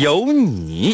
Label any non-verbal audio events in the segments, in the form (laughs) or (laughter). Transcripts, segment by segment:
有你。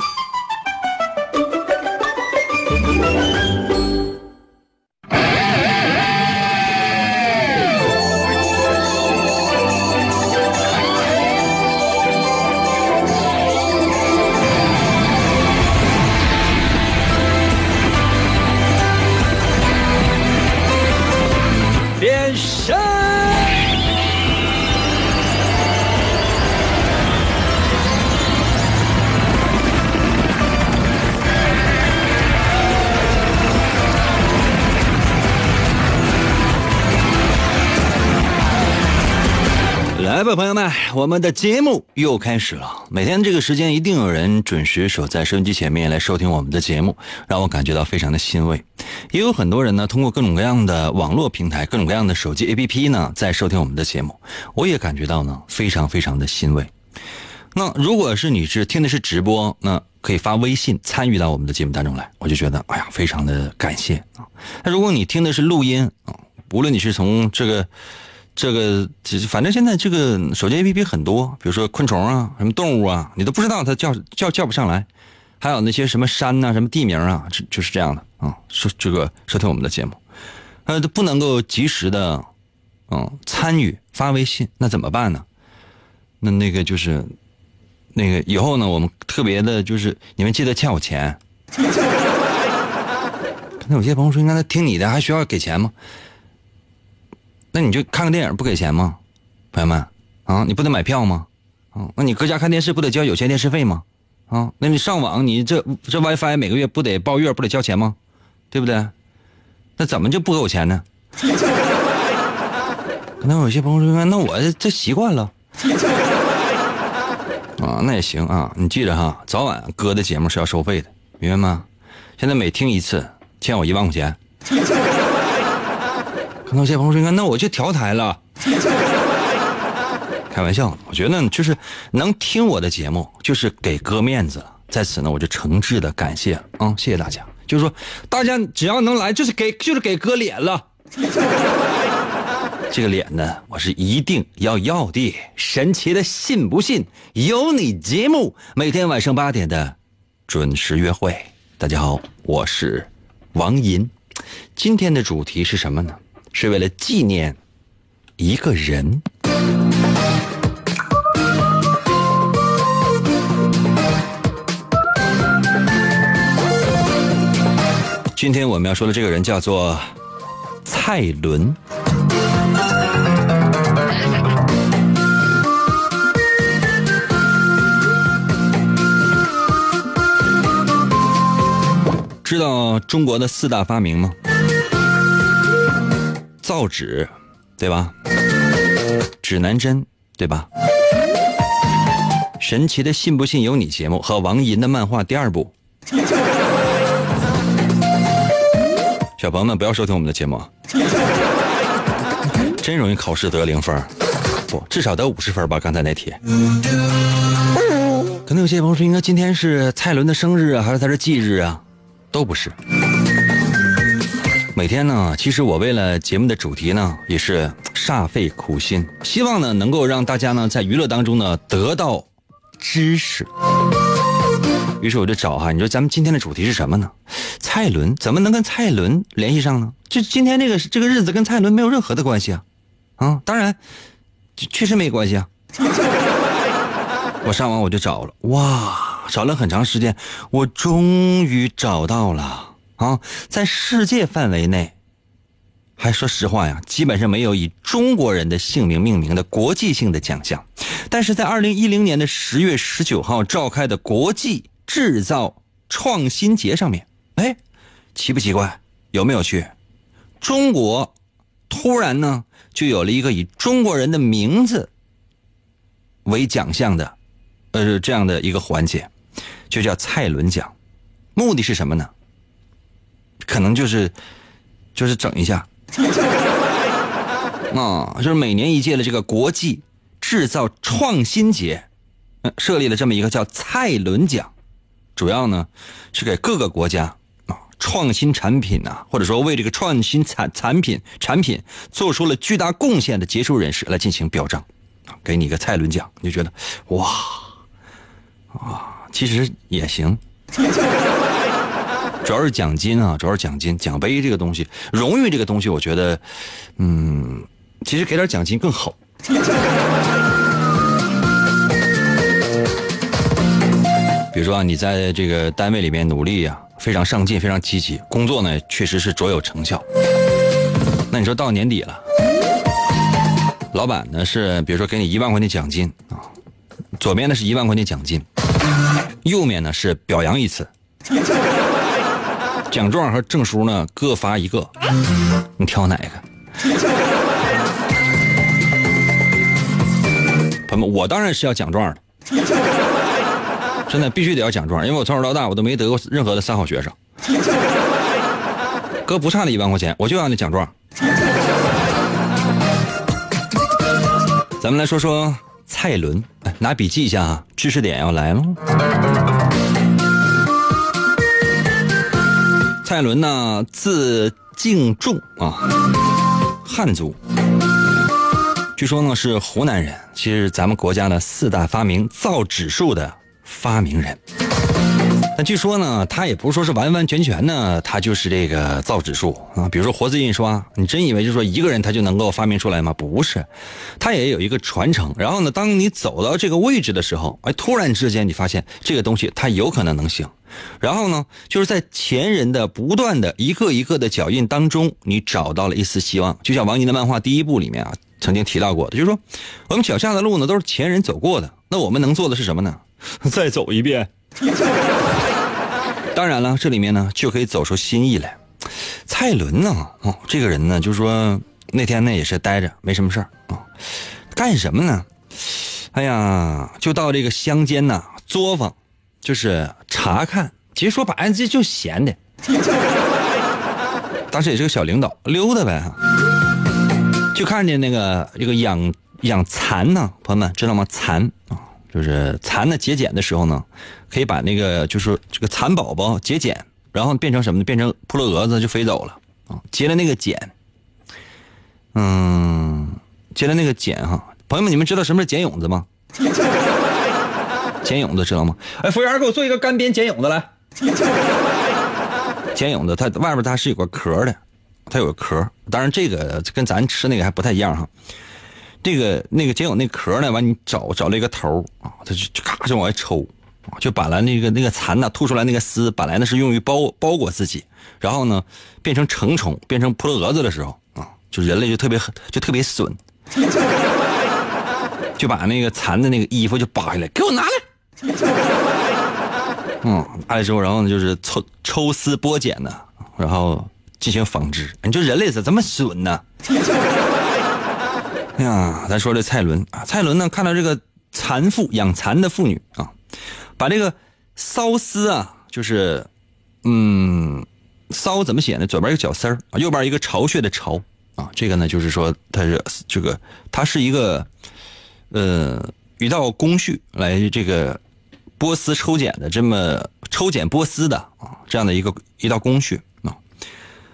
来吧，朋友们，我们的节目又开始了。每天这个时间，一定有人准时守在收音机前面来收听我们的节目，让我感觉到非常的欣慰。也有很多人呢，通过各种各样的网络平台、各种各样的手机 APP 呢，在收听我们的节目，我也感觉到呢，非常非常的欣慰。那如果是你是听的是直播，那可以发微信参与到我们的节目当中来，我就觉得哎呀，非常的感谢啊。那如果你听的是录音啊，无论你是从这个。这个，反正现在这个手机 APP 很多，比如说昆虫啊，什么动物啊，你都不知道它叫叫叫不上来。还有那些什么山呐，什么地名啊，就就是这样的啊。收这个收听我们的节目，呃，都不能够及时的，嗯，参与发微信，那怎么办呢？那那个就是，那个以后呢，我们特别的就是你们记得欠我钱。(laughs) 那有些朋友说，那听你的还需要给钱吗？那你就看个电影不给钱吗，朋友们啊？你不得买票吗？啊？那你搁家看电视不得交有线电视费吗？啊？那你上网你这这 WiFi 每个月不得包月不得交钱吗？对不对？那怎么就不给我钱呢？(laughs) 可能有些朋友说，那我这习惯了啊，那也行啊。你记着哈，早晚哥的节目是要收费的，明白吗？现在每听一次欠我一万块钱。那些朋友说：“那我就调台了。(laughs) ”开玩笑，我觉得就是能听我的节目，就是给哥面子了。在此呢，我就诚挚的感谢啊，谢谢大家。就是说，大家只要能来，就是给就是给哥脸了。(laughs) 这个脸呢，我是一定要要的。神奇的，信不信有你节目，每天晚上八点的准时约会。大家好，我是王银。今天的主题是什么呢？是为了纪念一个人。今天我们要说的这个人叫做蔡伦。知道中国的四大发明吗？造纸，对吧？指南针，对吧？神奇的信不信由你节目和王银的漫画第二部。(laughs) 小朋友们不要收听我们的节目，真容易考试得零分，不，至少得五十分吧？刚才那题。可能有些朋友说，应该今天是蔡伦的生日啊，还是他的忌日啊？都不是。每天呢，其实我为了节目的主题呢，也是煞费苦心，希望呢能够让大家呢在娱乐当中呢得到知识。于是我就找哈，你说咱们今天的主题是什么呢？蔡伦怎么能跟蔡伦联系上呢？就今天这个这个日子跟蔡伦没有任何的关系啊！啊，当然，确实没关系啊。(laughs) 我上网我就找了，哇，找了很长时间，我终于找到了。啊，在世界范围内，还说实话呀，基本上没有以中国人的姓名命名的国际性的奖项。但是在二零一零年的十月十九号召开的国际制造创新节上面，哎，奇不奇怪？有没有趣？中国突然呢，就有了一个以中国人的名字为奖项的，呃，这样的一个环节。就叫蔡伦奖，目的是什么呢？可能就是就是整一下。(laughs) 啊，就是每年一届的这个国际制造创新节，嗯，设立了这么一个叫蔡伦奖，主要呢是给各个国家啊创新产品呐、或者说为这个创新产产品产品做出了巨大贡献的杰出人士来进行表彰，啊，给你一个蔡伦奖，你就觉得哇啊，其实也行。(laughs) 主要是奖金啊，主要是奖金、奖杯这个东西，荣誉这个东西，我觉得，嗯，其实给点奖金更好。(laughs) 比如说啊，你在这个单位里面努力呀、非常上进、非常积极，工作呢确实是卓有成效。那你说到年底了，老板呢是比如说给你一万块钱奖金啊，左边呢是一万块钱奖金，右面呢是表扬一次。奖状和证书呢各发一个，你挑哪个？朋友们，我当然是要奖状的，真的必须得要奖状，因为我从小到大我都没得过任何的三好学生。哥不差那一万块钱，我就要那奖状。咱们来说说蔡伦，拿笔记一下啊，知识点要来了。蔡伦呢，字敬仲啊，汉族。据说呢是湖南人，其实咱们国家的四大发明造纸术的发明人。据说呢，他也不是说是完完全全呢，他就是这个造纸术啊。比如说活字印刷，你真以为就说一个人他就能够发明出来吗？不是，他也有一个传承。然后呢，当你走到这个位置的时候，哎，突然之间你发现这个东西它有可能能行。然后呢，就是在前人的不断的一个一个的脚印当中，你找到了一丝希望。就像王宁的漫画第一部里面啊，曾经提到过的，就是说我们脚下的路呢都是前人走过的，那我们能做的是什么呢？(laughs) 再走一遍。当然了，这里面呢就可以走出新意来。蔡伦呢，哦，这个人呢，就是说那天呢也是待着，没什么事儿啊，干什么呢？哎呀，就到这个乡间呐作坊，就是查看。其实说白了，这就闲的。(laughs) 当时也是个小领导，溜达呗。就看见那个这个养养蚕呢，朋友们知道吗？蚕啊，就是蚕呢节俭的时候呢，可以把那个就是这个蚕宝宝节俭，然后变成什么呢？变成扑棱蛾子就飞走了啊。结了那个茧，嗯，结了那个茧哈。朋友们，你们知道什么是茧蛹子吗？(laughs) 茧蛹子知道吗？哎，服务员，给我做一个干煸茧蛹子来。茧蛹子它外边它是有个壳的，它有个壳。当然这个跟咱吃那个还不太一样哈。这个那个茧蛹那壳呢，完你找找了一个头啊，它就就咔就往外抽啊，就把来那个那个蚕呢吐出来那个丝，本来呢是用于包包裹自己，然后呢变成成虫，变成扑棱蛾子的时候啊，就人类就特别就特别损，(laughs) 就把那个蚕的那个衣服就扒下来，给我拿来。嗯，拿来之后，然后呢就是抽抽丝剥茧呢，然后进行纺织。你说人类咋这么损呢？哎呀，咱说这蔡伦啊，蔡伦呢看到这个蚕妇养蚕的妇女啊，把这个缫丝啊，就是嗯，缫怎么写呢？左边一个绞丝儿啊，右边一个巢穴的巢啊，这个呢就是说它是这个它是一个呃一道工序来这个剥丝抽茧的这么抽茧剥丝的啊这样的一个一道工序啊，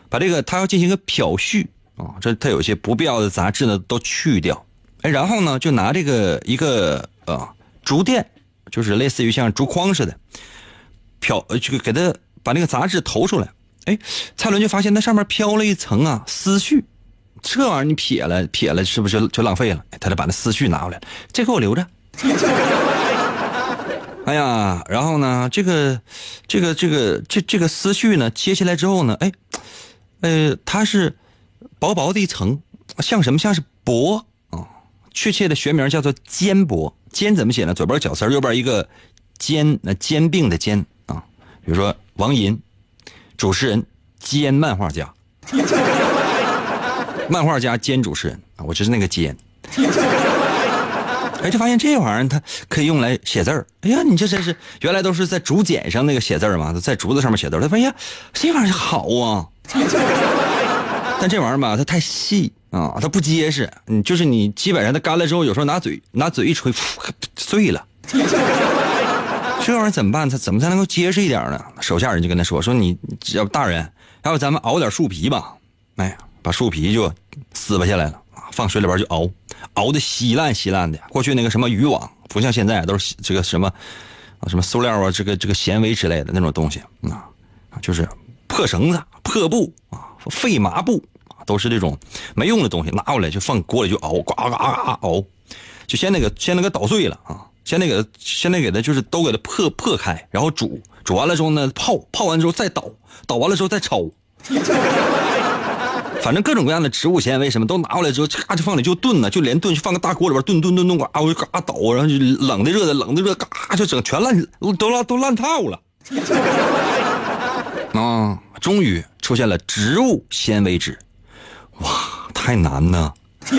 把这个它要进行一个漂絮。啊，这它有些不必要的杂质呢都去掉，哎，然后呢就拿这个一个呃竹垫，就是类似于像竹筐似的，漂这个给它把那个杂质投出来，哎，蔡伦就发现那上面飘了一层啊丝絮，这玩意儿你撇了撇了是不是就浪费了？他就把那丝絮拿回来，这给我留着。(laughs) 哎呀，然后呢，这个这个这个这这个丝絮呢接下来之后呢，哎，呃，它是。薄薄的一层，像什么？像是薄啊，确切的学名叫做肩薄。肩怎么写呢？左边绞丝，右边一个肩，那肩并的肩啊。比如说王银，主持人兼漫画家，漫画家兼主持人啊。我就是那个兼。(laughs) 哎，就发现这玩意儿它可以用来写字儿。哎呀，你这真是原来都是在竹简上那个写字儿嘛，在竹子上面写字儿。他发现这玩意儿好啊，但这玩意儿吧，它太细啊，它不结实。你，就是你基本上它干了之后，有时候拿嘴拿嘴一吹，碎了。这玩意儿怎么办？它怎么才能够结实一点呢？手下人就跟他说：“说你要不大人，要不咱们熬点树皮吧？哎，把树皮就撕巴下来了。”放水里边就熬，熬的稀烂稀烂的。过去那个什么渔网，不像现在都是这个什么什么塑料啊，这个这个纤维之类的那种东西啊，就是破绳子、破布啊、废麻布啊，都是这种没用的东西，拿过来就放锅里就熬，呱呱呱熬，就先那个先那个捣碎了啊，先那个先那给它就是都给它破破开，然后煮，煮完了之后呢泡，泡完之后再捣，捣完了之后再焯。反正各种各样的植物纤维什么都拿过来之后，咔就放里就炖呢，就连炖，就放个大锅里边炖炖炖炖，呱我就嘎倒，然后就冷的热的冷的热，嘎就整全烂都烂都烂套了。(laughs) 啊，终于出现了植物纤维纸，哇，太难呢。(laughs)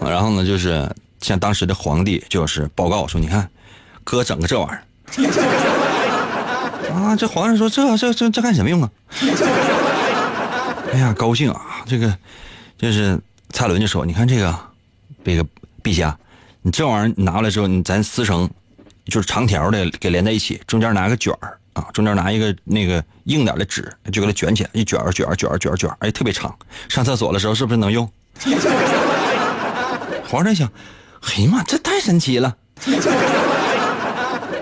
然后呢，就是像当时的皇帝就是报告说，你看，哥整个这玩意儿。(laughs) 啊，这皇上说这这这这干什么用啊？(laughs) 哎呀，高兴啊！这个，就是蔡伦就说：“你看这个，这个陛下，你这玩意儿拿来之后，你咱撕成，就是长条的，给连在一起，中间拿个卷儿啊，中间拿一个那个硬点的纸，就给它卷起来，一卷儿卷儿卷儿卷儿卷儿，哎，特别长。上厕所的时候是不是能用？” (laughs) 皇上想：“哎呀妈，这太神奇了，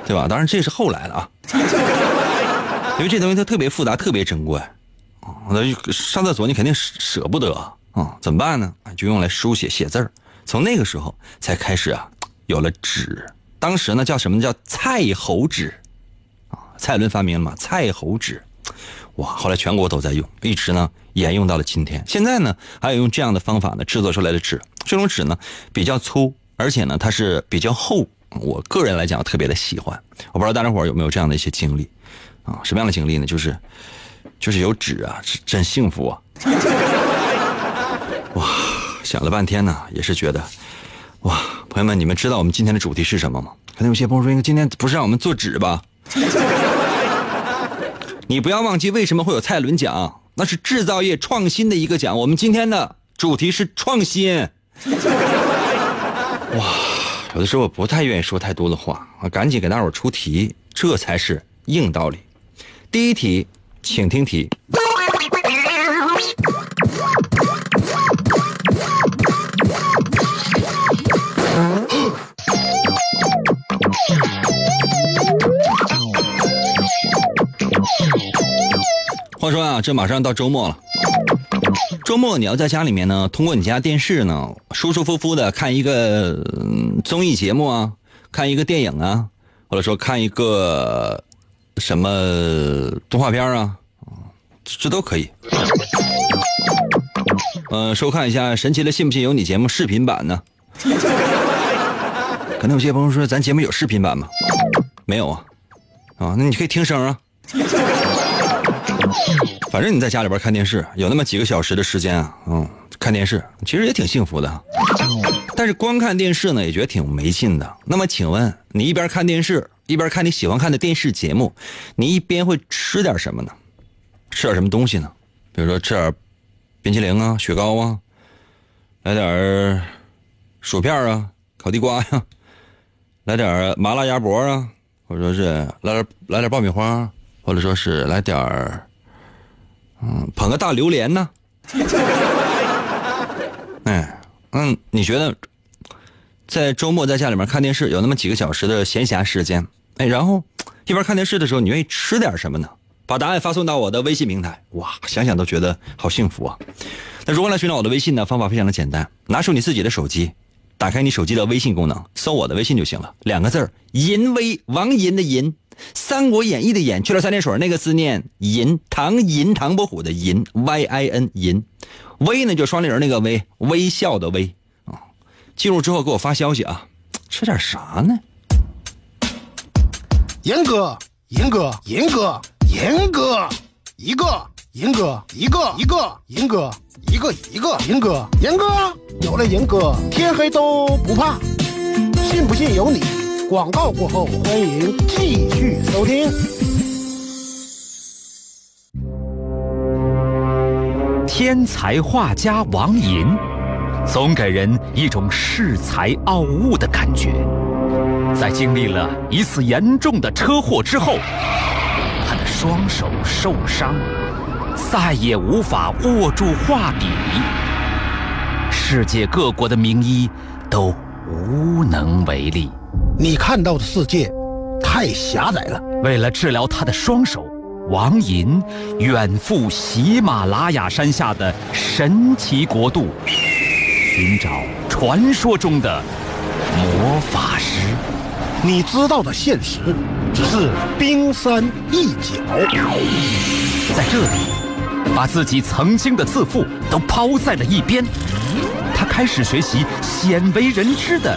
对吧？当然这是后来的啊，因为这东西它特别复杂，特别珍贵。”那上厕所你肯定舍舍不得啊，怎么办呢？就用来书写写字儿。从那个时候才开始啊，有了纸。当时呢叫什么叫蔡侯纸？蔡伦发明了嘛？蔡侯纸，哇！后来全国都在用，一直呢沿用到了今天。现在呢还有用这样的方法呢制作出来的纸，这种纸呢比较粗，而且呢它是比较厚。我个人来讲特别的喜欢。我不知道大家伙有没有这样的一些经历啊？什么样的经历呢？就是。就是有纸啊，是真幸福啊！(laughs) 哇，想了半天呢，也是觉得，哇，朋友们，你们知道我们今天的主题是什么吗？可能有些朋友说，今天不是让我们做纸吧？(laughs) 你不要忘记，为什么会有蔡伦奖？那是制造业创新的一个奖。我们今天的主题是创新。(laughs) 哇，有的时候我不太愿意说太多的话，我赶紧给大伙出题，这才是硬道理。第一题。请听题。话说啊，这马上到周末了。周末你要在家里面呢，通过你家电视呢，舒舒服服的看一个综艺节目啊，看一个电影啊，或者说看一个。什么动画片啊？这都可以。呃，收看一下《神奇的信不信由你》节目视频版呢？可能有些朋友说，咱节目有视频版吗？没有啊。啊，那你可以听声啊。反正你在家里边看电视，有那么几个小时的时间啊，嗯，看电视其实也挺幸福的。但是光看电视呢，也觉得挺没劲的。那么，请问你一边看电视？一边看你喜欢看的电视节目，你一边会吃点什么呢？吃点什么东西呢？比如说吃点冰淇淋啊、雪糕啊，来点薯片啊、烤地瓜呀，来点麻辣鸭脖啊，或者说是来点来点爆米花，或者说是来点嗯捧个大榴莲呢。(laughs) 哎，嗯，你觉得在周末在家里面看电视，有那么几个小时的闲暇时间？哎，然后一边看电视的时候，你愿意吃点什么呢？把答案发送到我的微信平台。哇，想想都觉得好幸福啊！那如何来寻找我的微信呢？方法非常的简单，拿出你自己的手机，打开你手机的微信功能，搜我的微信就行了。两个字儿：淫威，王淫的淫，《三国演义》的演，去了三点水那个字念银，唐银唐伯虎的银，Y I N 银，微呢就双立人那个微，微笑的微啊。进入之后给我发消息啊，吃点啥呢？严哥，严哥，严哥，严哥，一个银哥，一个一个，银哥，一个一个，银哥，银哥，有了银哥，天黑都不怕。信不信由你。广告过后，欢迎继续收听。天才画家王寅，总给人一种恃才傲物的感觉。在经历了一次严重的车祸之后，他的双手受伤，再也无法握住画笔。世界各国的名医都无能为力。你看到的世界太狭窄了。为了治疗他的双手，王寅远赴喜马拉雅山下的神奇国度，寻找传说中的魔法师。你知道的现实只是冰山一角。在这里，把自己曾经的自负都抛在了一边，他开始学习鲜为人知的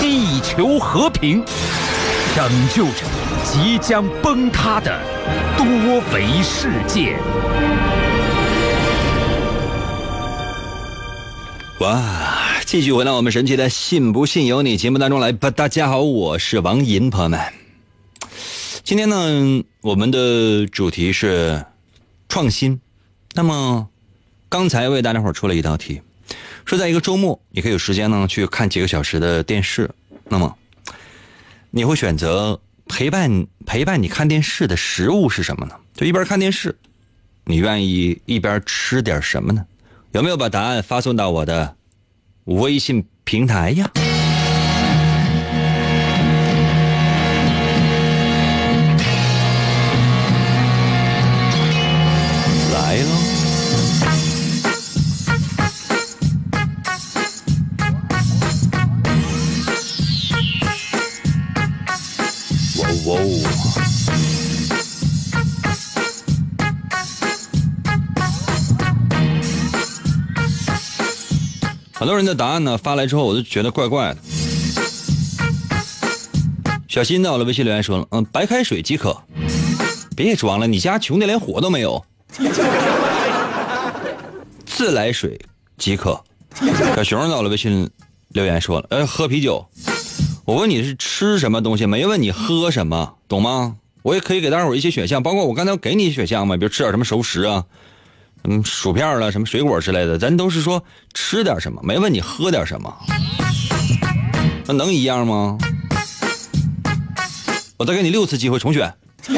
地球和平，拯救着即将崩塌的多维世界。哇！继续回到我们神奇的“信不信由你”节目当中来吧。大家好，我是王银，朋友们。今天呢，我们的主题是创新。那么，刚才为大家伙出了一道题，说在一个周末，你可以有时间呢去看几个小时的电视。那么，你会选择陪伴陪伴你看电视的食物是什么呢？就一边看电视，你愿意一边吃点什么呢？有没有把答案发送到我的？微信平台呀，很多人的答案呢发来之后，我就觉得怪怪的。小新在我的微信留言说了：“嗯，白开水即可。”别装了，你家穷的连火都没有。(laughs) 自来水即可。(laughs) 小熊在我的微信留言说了：“呃，喝啤酒。”我问你是吃什么东西，没问你喝什么，懂吗？我也可以给大伙一些选项，包括我刚才给你选项嘛，比如吃点什么熟食啊。嗯，薯片了，什么水果之类的，咱都是说吃点什么，没问你喝点什么，那能一样吗？我再给你六次机会重选。(laughs)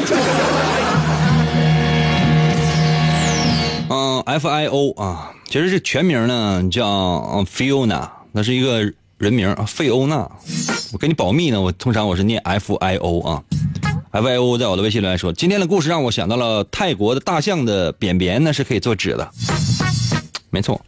嗯，F I O 啊，其实这全名呢叫 Fiona，那是一个人名费欧娜。我给你保密呢，我通常我是念 F I O 啊。F I O 在我的微信留言说：“今天的故事让我想到了泰国的大象的便便呢，是可以做纸的。”没错，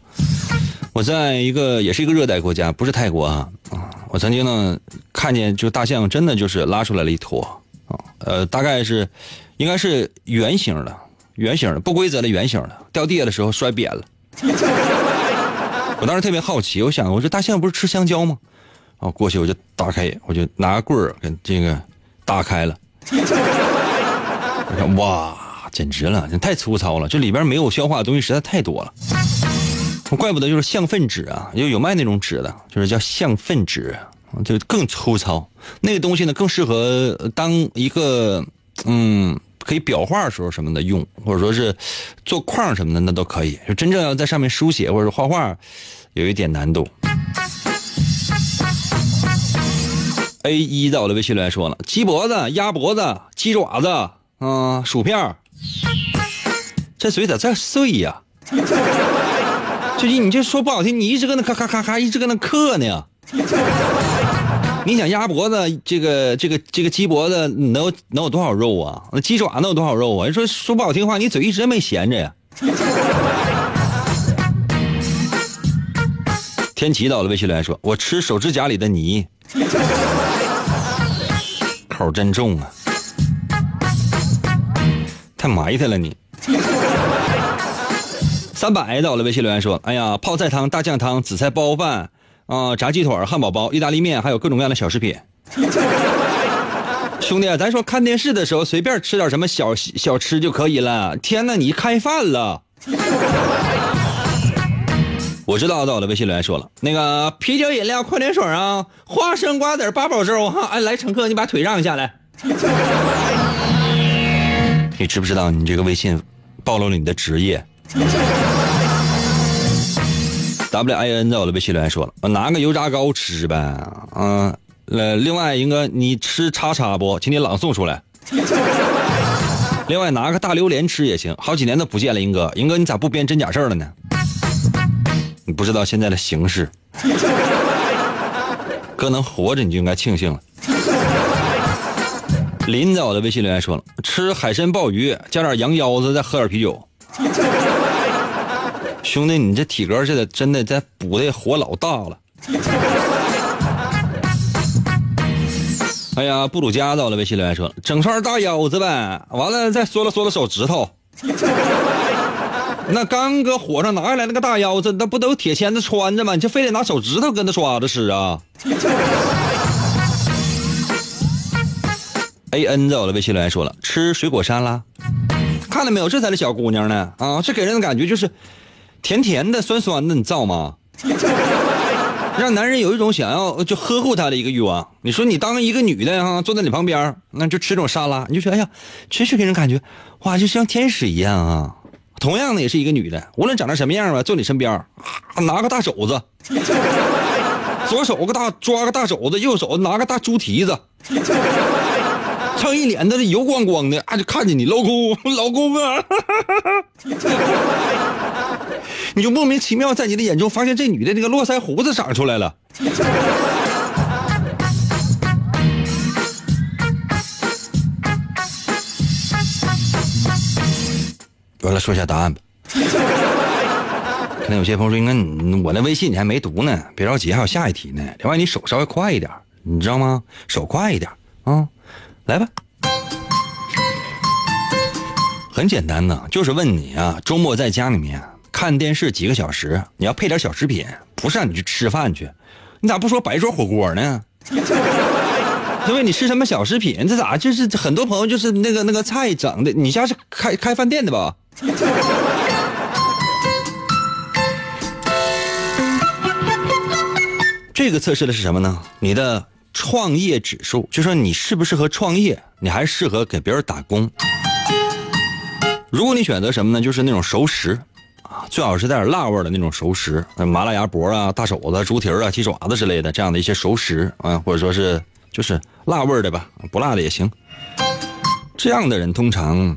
我在一个也是一个热带国家，不是泰国啊啊！我曾经呢看见就大象真的就是拉出来了一坨啊，呃，大概是应该是圆形的，圆形的不规则的圆形的，掉地下的时候摔扁了。(laughs) 我当时特别好奇，我想我说大象不是吃香蕉吗？啊，过去我就打开，我就拿棍儿给这个打开了。(laughs) 哇，简直了，这太粗糙了，这里边没有消化的东西实在太多了。怪不得就是象粪纸啊，就有卖那种纸的，就是叫象粪纸，就更粗糙。那个东西呢，更适合当一个嗯，可以裱画的时候什么的用，或者说是做框什么的，那都可以。就真正要在上面书写或者画画，有一点难度。A 一在我的微信里来说了：鸡脖子、鸭脖子、鸡爪子，嗯，薯片这嘴咋这碎呀？(laughs) 最近你这说不好听，你一直搁那咔咔咔咔，一直搁那嗑呢。你想鸭脖子，这个这个这个鸡脖子能有能有多少肉啊？那鸡爪能有多少肉啊？说说不好听话，你嘴一直没闲着呀。天琪到了，微信留言说：“我吃手指甲里的泥，口真重啊，太埋汰了你。(laughs) ”三百到了，微信留言说：“哎呀，泡菜汤、大酱汤、紫菜包饭啊，炸鸡腿、汉堡包、意大利面，还有各种各样的小食品。(laughs) ”兄弟，咱说看电视的时候随便吃点什么小小吃就可以了。天哪，你开饭了！我知道，到了微信留言说了，那个啤酒、饮料、矿泉水啊，花生、瓜子、八宝粥哈。哎，来乘客，你把腿让一下来。(laughs) 你知不知道你这个微信暴露了你的职业？(laughs) W I N 在我的微信留言说了，我拿个油炸糕吃呗。嗯，呃，另外英哥你吃叉叉不？请你朗诵出来。(laughs) 另外拿个大榴莲吃也行。好几年都不见了，英哥，英哥你咋不编真假事儿了呢？你不知道现在的形势，哥能活着你就应该庆幸了。林在我的微信留言说了，吃海参鲍鱼加点羊腰子，再喝点啤酒。兄弟，你这体格是的，真的在补的火老大了。哎呀，布鲁加到了微信留言说了，整串大腰子呗，完了再缩了缩了手指头。那刚搁火上拿下来那个大腰子，那不都铁签子穿着吗？你就非得拿手指头跟他刷着吃啊？A N 在我的微信留言说了，吃水果沙拉，看到没有？这才是小姑娘呢啊！这给人的感觉就是甜甜的、酸酸的，你造吗？(laughs) 让男人有一种想要就呵护她的一个欲望。你说你当一个女的哈，坐在你旁边，那就吃这种沙拉，你就说哎呀，真是给人感觉哇，就像天使一样啊！同样的也是一个女的，无论长成什么样吧，坐你身边，拿个大肘子，(laughs) 左手个大抓个大肘子，右手拿个大猪蹄子，唱一脸的油光光的，啊，就看见你老公，(laughs) 老公啊，(laughs) 你就莫名其妙在你的眼中发现这女的那个络腮胡子长出来了。我来说一下答案吧。可能有些朋友说：“应该我那微信你还没读呢，别着急，还有下一题呢。另外，你手稍微快一点，你知道吗？手快一点啊，来吧。很简单呢，就是问你啊，周末在家里面看电视几个小时，你要配点小食品，不是让你去吃饭去，你咋不说摆桌火锅呢？(laughs) 因为你吃什么小食品？这咋就是很多朋友就是那个那个菜整的？你家是开开饭店的吧？” (laughs) 这个测试的是什么呢？你的创业指数，就说你适不适合创业，你还适合给别人打工。如果你选择什么呢？就是那种熟食啊，最好是带点辣味的那种熟食，麻辣鸭脖啊、大肘子、猪蹄啊、鸡爪子之类的这样的一些熟食啊，或者说是就是辣味的吧，不辣的也行。这样的人通常。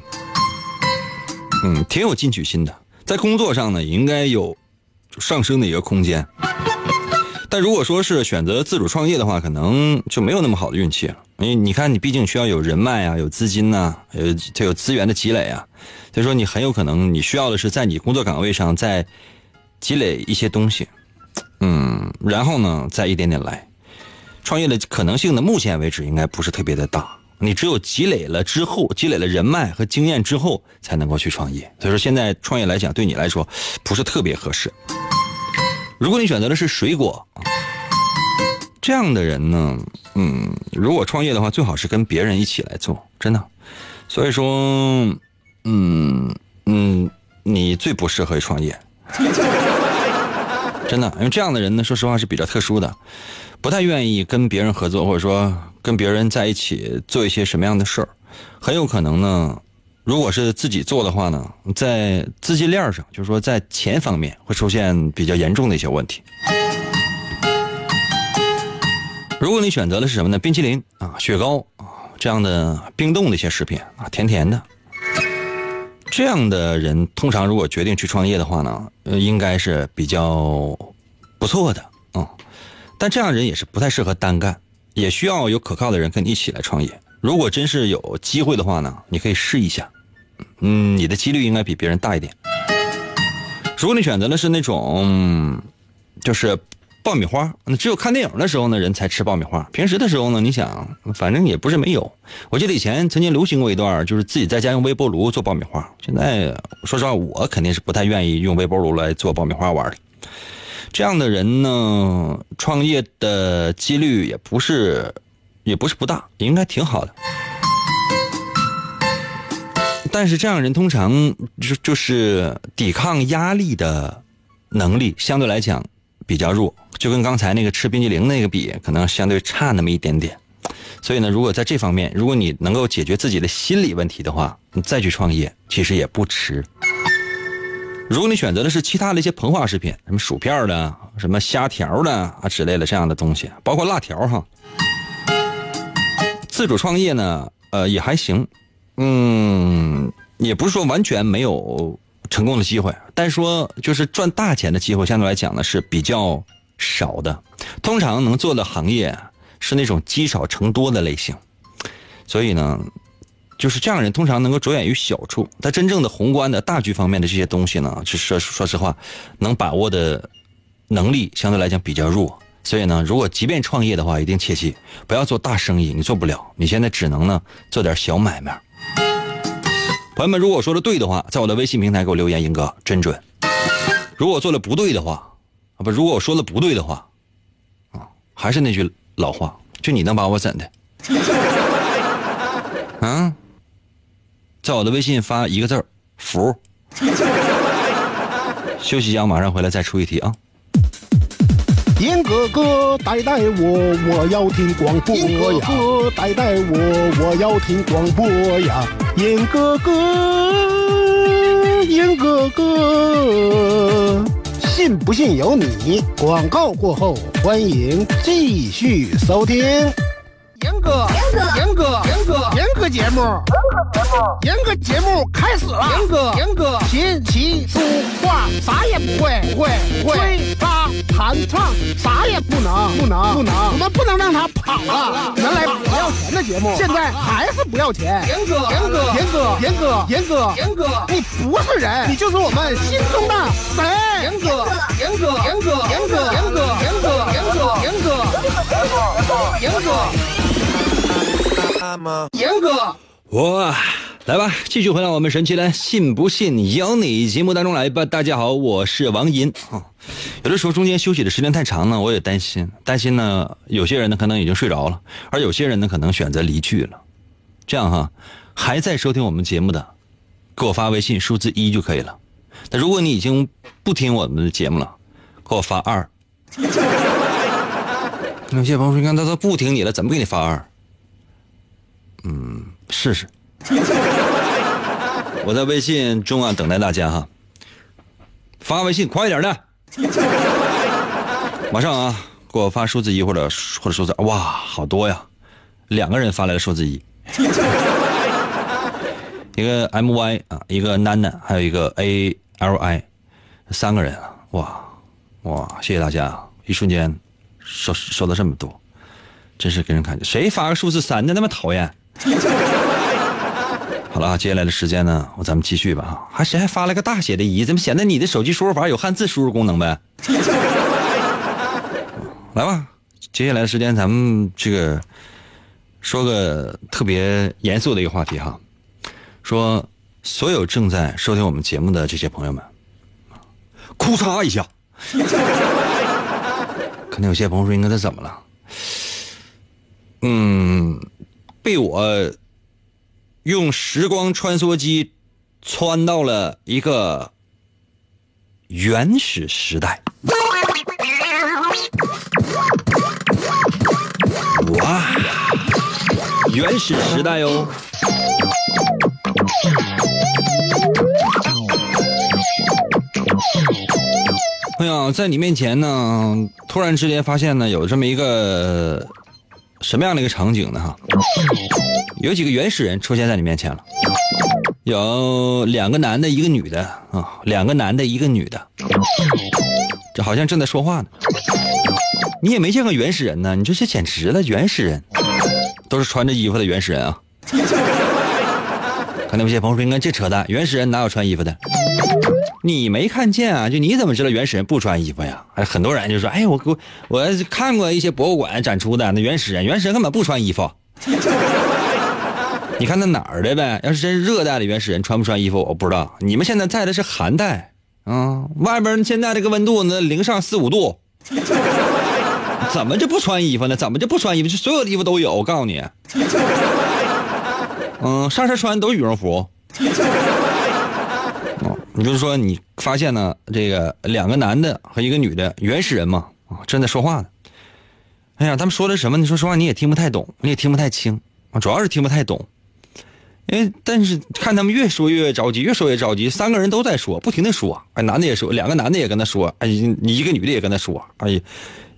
嗯，挺有进取心的，在工作上呢，也应该有上升的一个空间。但如果说是选择自主创业的话，可能就没有那么好的运气了。因为你看，你毕竟需要有人脉啊，有资金呐，有它有资源的积累啊。所以说，你很有可能你需要的是在你工作岗位上再积累一些东西，嗯，然后呢，再一点点来。创业的可能性呢，目前为止应该不是特别的大。你只有积累了之后，积累了人脉和经验之后，才能够去创业。所以说，现在创业来讲，对你来说不是特别合适。如果你选择的是水果，这样的人呢，嗯，如果创业的话，最好是跟别人一起来做，真的。所以说，嗯嗯，你最不适合创业，真的，因为这样的人呢，说实话是比较特殊的，不太愿意跟别人合作，或者说。跟别人在一起做一些什么样的事儿，很有可能呢。如果是自己做的话呢，在资金链上，就是说在钱方面会出现比较严重的一些问题。如果你选择的是什么呢？冰淇淋啊、雪糕啊这样的冰冻的一些食品啊，甜甜的，这样的人通常如果决定去创业的话呢，应该是比较不错的啊。但这样人也是不太适合单干。也需要有可靠的人跟你一起来创业。如果真是有机会的话呢，你可以试一下，嗯，你的几率应该比别人大一点。如果你选择的是那种，就是爆米花，那只有看电影的时候呢，人才吃爆米花。平时的时候呢，你想，反正也不是没有。我记得以前曾经流行过一段，就是自己在家用微波炉做爆米花。现在说实话，我肯定是不太愿意用微波炉来做爆米花玩的。这样的人呢，创业的几率也不是，也不是不大，应该挺好的。但是这样人通常就就是抵抗压力的能力相对来讲比较弱，就跟刚才那个吃冰激凌那个比，可能相对差那么一点点。所以呢，如果在这方面，如果你能够解决自己的心理问题的话，你再去创业其实也不迟。如果你选择的是其他的一些膨化食品，什么薯片的、什么虾条的啊之类的这样的东西，包括辣条哈，自主创业呢，呃也还行。嗯，也不是说完全没有成功的机会，但是说就是赚大钱的机会，相对来讲呢是比较少的。通常能做的行业是那种积少成多的类型，所以呢，就是这样人通常能够着眼于小处，在真正的宏观的大局方面的这些东西呢，是说说实话，能把握的能力相对来讲比较弱。所以呢，如果即便创业的话，一定切记不要做大生意，你做不了。你现在只能呢做点小买卖。朋友们，如果说的对的话，在我的微信平台给我留言，英哥真准。如果做的不对的话，啊不，如果我说的不对的话，啊，还是那句老话，就你能把我怎的？(laughs) 啊，在我的微信发一个字儿“服”。休息一下，马上回来再出一题啊。严哥哥带带我，我要听广播呀！严哥哥带带我，我要听广播呀！严哥哥，严哥哥，信不信由你。广告过后，欢迎继续收听。严哥，严哥，严哥，严哥，严哥节目，严哥节目开始了。严哥，严哥，琴棋书画啥也不会，不会，不会。弹唱啥也不能，不能，不能。我们不能让他跑了。原来不要钱的节目，现在还是不要钱。严哥，严哥，严哥，严哥，严哥，严哥，你不是人，你就是我们心中的神。严哥，严哥，严哥，严哥，严哥，严哥，严哥，严哥，严哥。严哥，我来吧，继续回到我们神奇的“信不信由你”节目当中来吧。大家好，我是王银啊。有的时候中间休息的时间太长呢，我也担心，担心呢，有些人呢可能已经睡着了，而有些人呢可能选择离去了。这样哈，还在收听我们节目的，给我发微信数字一就可以了。那如果你已经不听我们的节目了，给我发二。(laughs) 有些朋友说，你看他都不听你了，怎么给你发二？嗯，试试。(laughs) 我在微信中啊等待大家哈，发微信快一点的，(laughs) 马上啊，给我发数字一或者或者数字哇，好多呀，两个人发来了数字一，(laughs) 一个 M Y 啊，一个楠楠，还有一个 A L I，三个人啊，哇哇，谢谢大家，一瞬间收收到这么多，真是给人感觉。谁发个数字三的那么讨厌。好了，接下来的时间呢，我咱们继续吧哈。还谁还发了个大写的“一”？怎么显得你的手机输入法有汉字输入功能呗？(laughs) 来吧，接下来的时间咱们这个说个特别严肃的一个话题哈。说所有正在收听我们节目的这些朋友们，哭嚓一下。(laughs) 可能有些朋友说：“应该他怎么了？”嗯。被我用时光穿梭机穿到了一个原始时代，哇，原始时代哦！哎呀，在你面前呢，突然之间发现呢，有这么一个。什么样的一个场景呢？哈，有几个原始人出现在你面前了，有两个男的，一个女的啊，两个男的，一个女的，这好像正在说话呢。你也没见过原始人呢，你这这简直了，原始人都是穿着衣服的原始人啊！可能有些朋友说：“你看这扯淡，原始人哪有穿衣服的？你没看见啊？就你怎么知道原始人不穿衣服呀？”哎，很多人就说：“哎，我我我看过一些博物馆展出的那原始人，原始人根本不穿衣服。你看那哪儿的呗？要是真热带的原始人穿不穿衣服，我不知道。你们现在在的是寒带啊，外边现在这个温度呢，零上四五度。”怎么就不穿衣服呢？怎么就不穿衣服？就所有的衣服都有。我告诉你，嗯，上身穿的都是羽绒服。你就是说你发现呢，这个两个男的和一个女的原始人嘛，啊，正在说话呢。哎呀，他们说的什么？你说实话，你也听不太懂，你也听不太清，主要是听不太懂。因为但是看他们越说越着急，越说越着急，三个人都在说，不停的说。哎，男的也说，两个男的也跟他说，哎，你一个女的也跟他说，哎。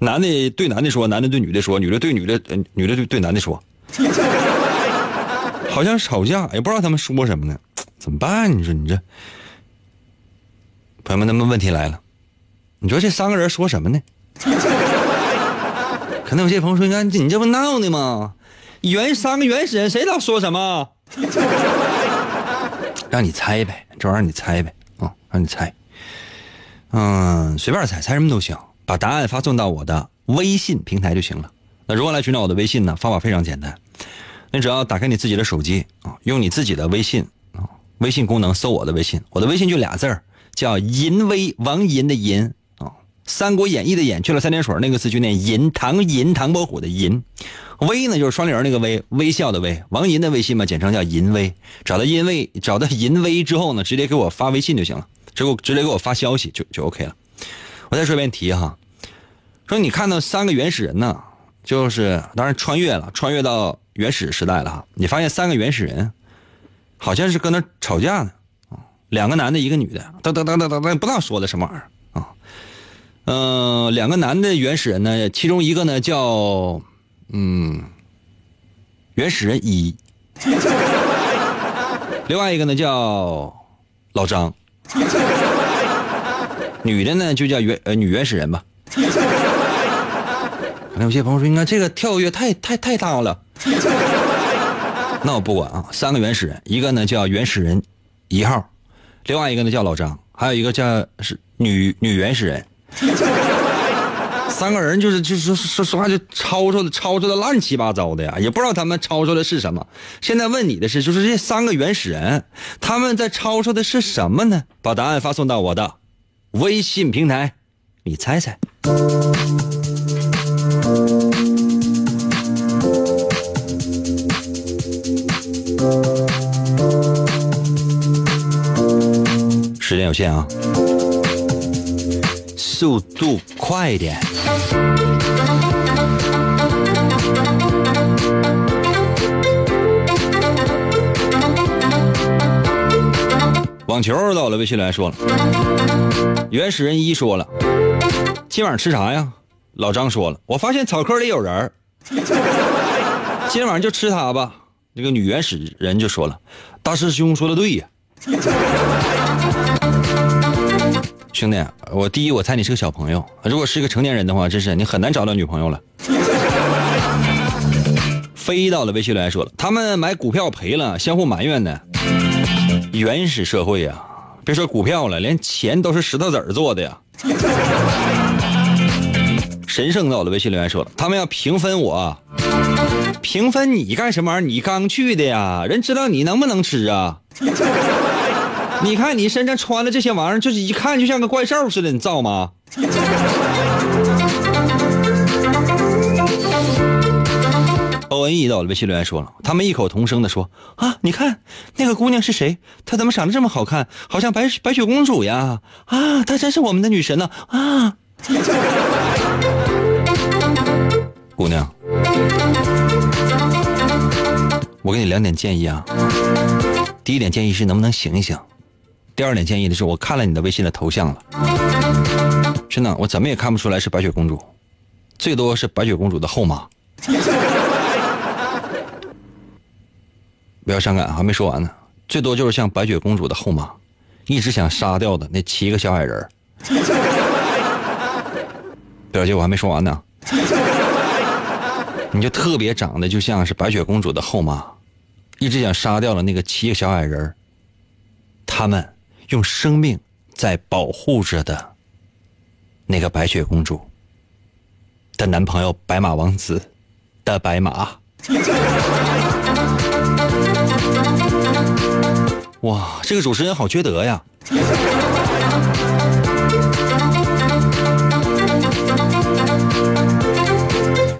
男的对男的说，男的对女的说，女的对女的，女的对对男的说，好像吵架，也不知道他们说什么呢，怎么办？你说你这，朋友们，那么问题来了，你说这三个人说什么呢？可能有些朋友说，你看你这不闹呢吗？原三个原始人，谁知道说什么？(laughs) 让你猜呗，这玩意儿你猜呗，啊，让你猜，嗯，随便猜，猜什么都行。把答案发送到我的微信平台就行了。那如何来寻找我的微信呢？方法非常简单，你只要打开你自己的手机啊，用你自己的微信啊，微信功能搜我的微信。我的微信就俩字儿，叫银威，王银的银，《三国演义》的演去了三点水那个字就念银，唐银唐伯虎的银，威呢就是双立人那个威，微笑的威。王银的微信嘛，简称叫银威。找到银威，找到银威之后呢，直接给我发微信就行了，直给直接给我发消息就就 OK 了。我再说一遍题哈。说你看到三个原始人呢，就是当然穿越了，穿越到原始时代了哈。你发现三个原始人，好像是搁那吵架呢，两个男的，一个女的，等等等等等等，不知道说的什么玩意儿啊。嗯，两个男的原始人呢，其中一个呢叫嗯原始人一，(laughs) 另外一个呢叫老张，女的呢就叫原呃女原始人吧。有些朋友说：“你看这个跳跃太太太大了。”那我不管啊，三个原始人，一个呢叫原始人一号，另外一个呢叫老张，还有一个叫是女女原始人。(laughs) 三个人就是就是说实话就吵吵的吵吵的乱七八糟的呀，也不知道他们吵吵的是什么。现在问你的是，就是这三个原始人他们在吵吵的是什么呢？把答案发送到我的微信平台，你猜猜。时间有限啊，速度快一点。网球到了，微信来说了，原始人一说了，今晚吃啥呀？老张说了，我发现草坑里有人今晚就吃它吧。那个女原始人就说了，大师兄说的对呀。兄弟，我第一，我猜你是个小朋友。如果是一个成年人的话，真是你很难找到女朋友了。(laughs) 飞到了微信来说了，他们买股票赔了，相互埋怨呢。原始社会呀，别说股票了，连钱都是石头子儿做的呀。神圣到了微信留言说了，他们要平分我，平分你干什么玩意儿？你刚去的呀，人知道你能不能吃啊？(laughs) 你看你身上穿的这些玩意儿，就是一看就像个怪兽似的，你造吗？(laughs) 欧文一到了，微信留言说了，他们异口同声的说：“啊，你看那个姑娘是谁？她怎么长得这么好看？好像白白雪公主呀！啊，她真是我们的女神呢！啊，(laughs) 姑娘，我给你两点建议啊。第一点建议是能不能醒一醒。”第二点建议的是，我看了你的微信的头像了，真的，我怎么也看不出来是白雪公主，最多是白雪公主的后妈。(laughs) 不要伤感，还没说完呢，最多就是像白雪公主的后妈，一直想杀掉的那七个小矮人。表姐，我还没说完呢，(laughs) 你就特别长得就像是白雪公主的后妈，一直想杀掉了那个七个小矮人他们用生命在保护着的那个白雪公主的男朋友白马王子的白马。哇，这个主持人好缺德呀！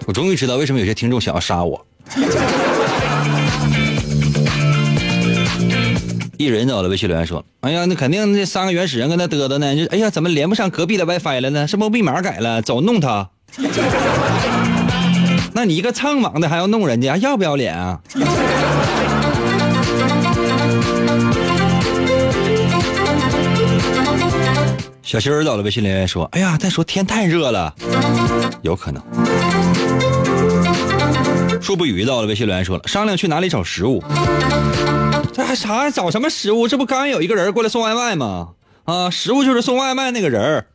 我终于知道为什么有些听众想要杀我。一人走了微信留言说：“哎呀，那肯定那三个原始人跟他嘚嘚呢，就哎呀，怎么连不上隔壁的 WiFi 了呢？是不密码改了？走，弄他！(laughs) 那你一个蹭网的还要弄人家，还要不要脸啊？” (laughs) 小新儿到了微信留言说：“哎呀，再说天太热了，有可能。”树不语到了微信留言说了：“商量去哪里找食物。”这还啥？找什么食物？这不刚有一个人过来送外卖吗？啊，食物就是送外卖那个人儿。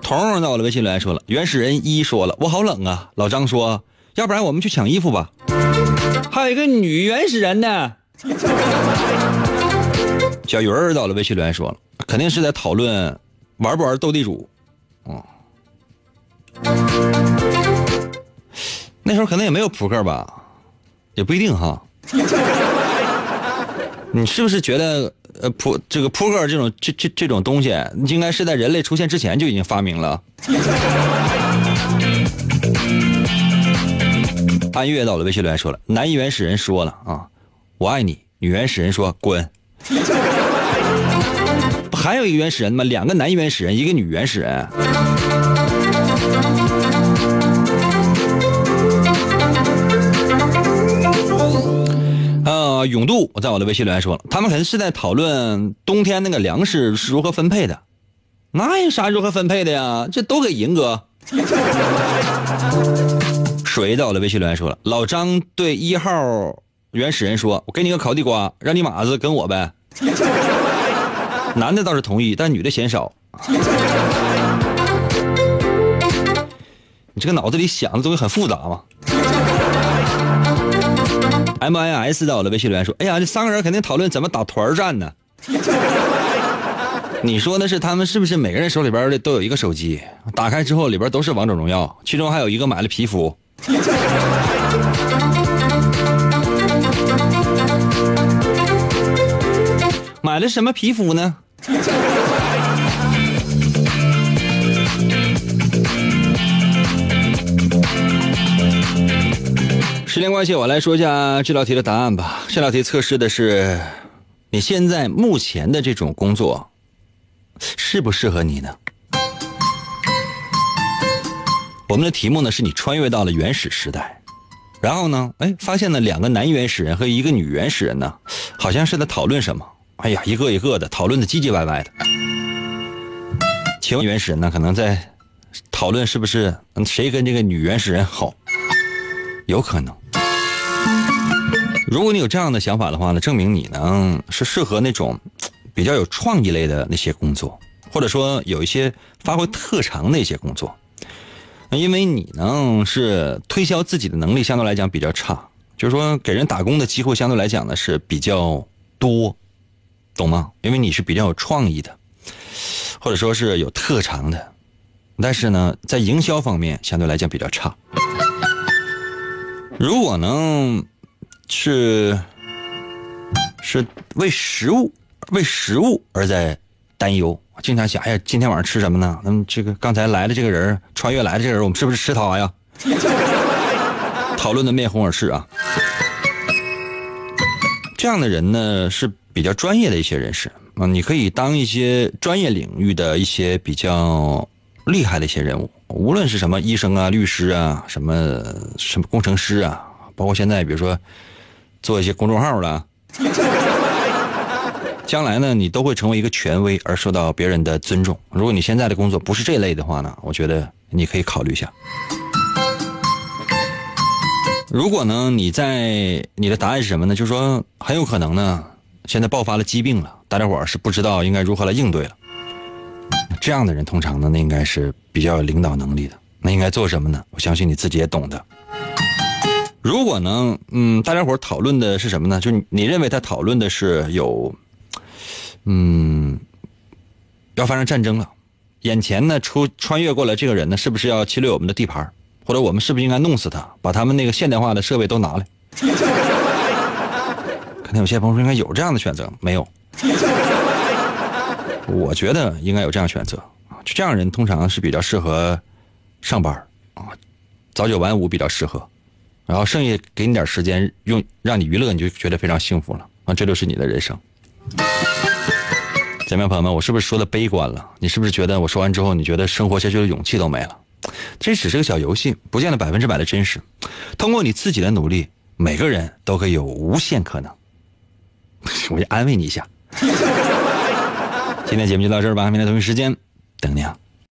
彤到了微信留言说了：“原始人一说了，我好冷啊。”老张说：“要不然我们去抢衣服吧。”还有一个女原始人呢。小鱼儿到了微信留言说了，肯定是在讨论玩不玩斗地主，哦，那时候可能也没有扑克吧，也不一定哈。(laughs) 你是不是觉得呃扑这个扑克这种这这这种东西，应该是在人类出现之前就已经发明了？(laughs) 安月到了微信留言说了，男原始人说了啊，我爱你，女原始人说滚。不 (laughs) 还有一个原始人吗？两个男原始人，一个女原始人。啊，永渡，我在我的微信留言说了，他们肯定是在讨论冬天那个粮食是如何分配的。那有啥如何分配的呀？这都给银哥。水在我的微信留言说了，老张对一号。原始人说：“我给你个烤地瓜，让你马子跟我呗。”男的倒是同意，但女的嫌少。你这个脑子里想的东西很复杂嘛？M I S 在我的微信留言说：“哎呀，这三个人肯定讨论怎么打团战呢。(laughs) ”你说的是他们是不是每个人手里边的都有一个手机？打开之后里边都是王者荣耀，其中还有一个买了皮肤。(laughs) 买了什么皮肤呢？时间关系，我来说一下这道题的答案吧。这道题测试的是你现在目前的这种工作适不适合你呢？我们的题目呢是你穿越到了原始时代，然后呢，哎，发现了两个男原始人和一个女原始人呢，好像是在讨论什么。哎呀，一个一个的讨论的唧唧歪歪的。请问原始人呢？可能在讨论是不是谁跟这个女原始人好？有可能。如果你有这样的想法的话呢，证明你呢是适合那种 (tsk) 比较有创意类的那些工作，或者说有一些发挥特长的一些工作。因为你呢是推销自己的能力相对来讲比较差，就是说给人打工的机会相对来讲呢是比较多。懂吗？因为你是比较有创意的，或者说是有特长的，但是呢，在营销方面相对来讲比较差。如果能，是是为食物为食物而在担忧，经常想，哎呀，今天晚上吃什么呢？嗯，这个刚才来的这个人，穿越来的这个人，我们是不是吃他呀？(laughs) 讨论的面红耳赤啊！这样的人呢是。比较专业的一些人士啊，你可以当一些专业领域的一些比较厉害的一些人物，无论是什么医生啊、律师啊、什么什么工程师啊，包括现在比如说做一些公众号了，(laughs) 将来呢，你都会成为一个权威而受到别人的尊重。如果你现在的工作不是这类的话呢，我觉得你可以考虑一下。如果呢，你在你的答案是什么呢？就是说很有可能呢。现在爆发了疾病了，大家伙是不知道应该如何来应对了。这样的人通常呢，那应该是比较有领导能力的。那应该做什么呢？我相信你自己也懂的。如果呢，嗯，大家伙讨论的是什么呢？就你认为他讨论的是有，嗯，要发生战争了，眼前呢出穿越过来这个人呢，是不是要侵略我们的地盘？或者我们是不是应该弄死他，把他们那个现代化的设备都拿来？(laughs) 可能有些朋友说应该有这样的选择，没有。我觉得应该有这样选择就这样人通常是比较适合上班啊，早九晚五比较适合，然后剩下给你点时间用让你娱乐，你就觉得非常幸福了啊，这就是你的人生。姐妹朋友们，我是不是说的悲观了？你是不是觉得我说完之后，你觉得生活下去的勇气都没了？这只是个小游戏，不见得百分之百的真实。通过你自己的努力，每个人都可以有无限可能。(laughs) 我就安慰你一下。今天节目就到这儿吧，明天同一时间等你啊。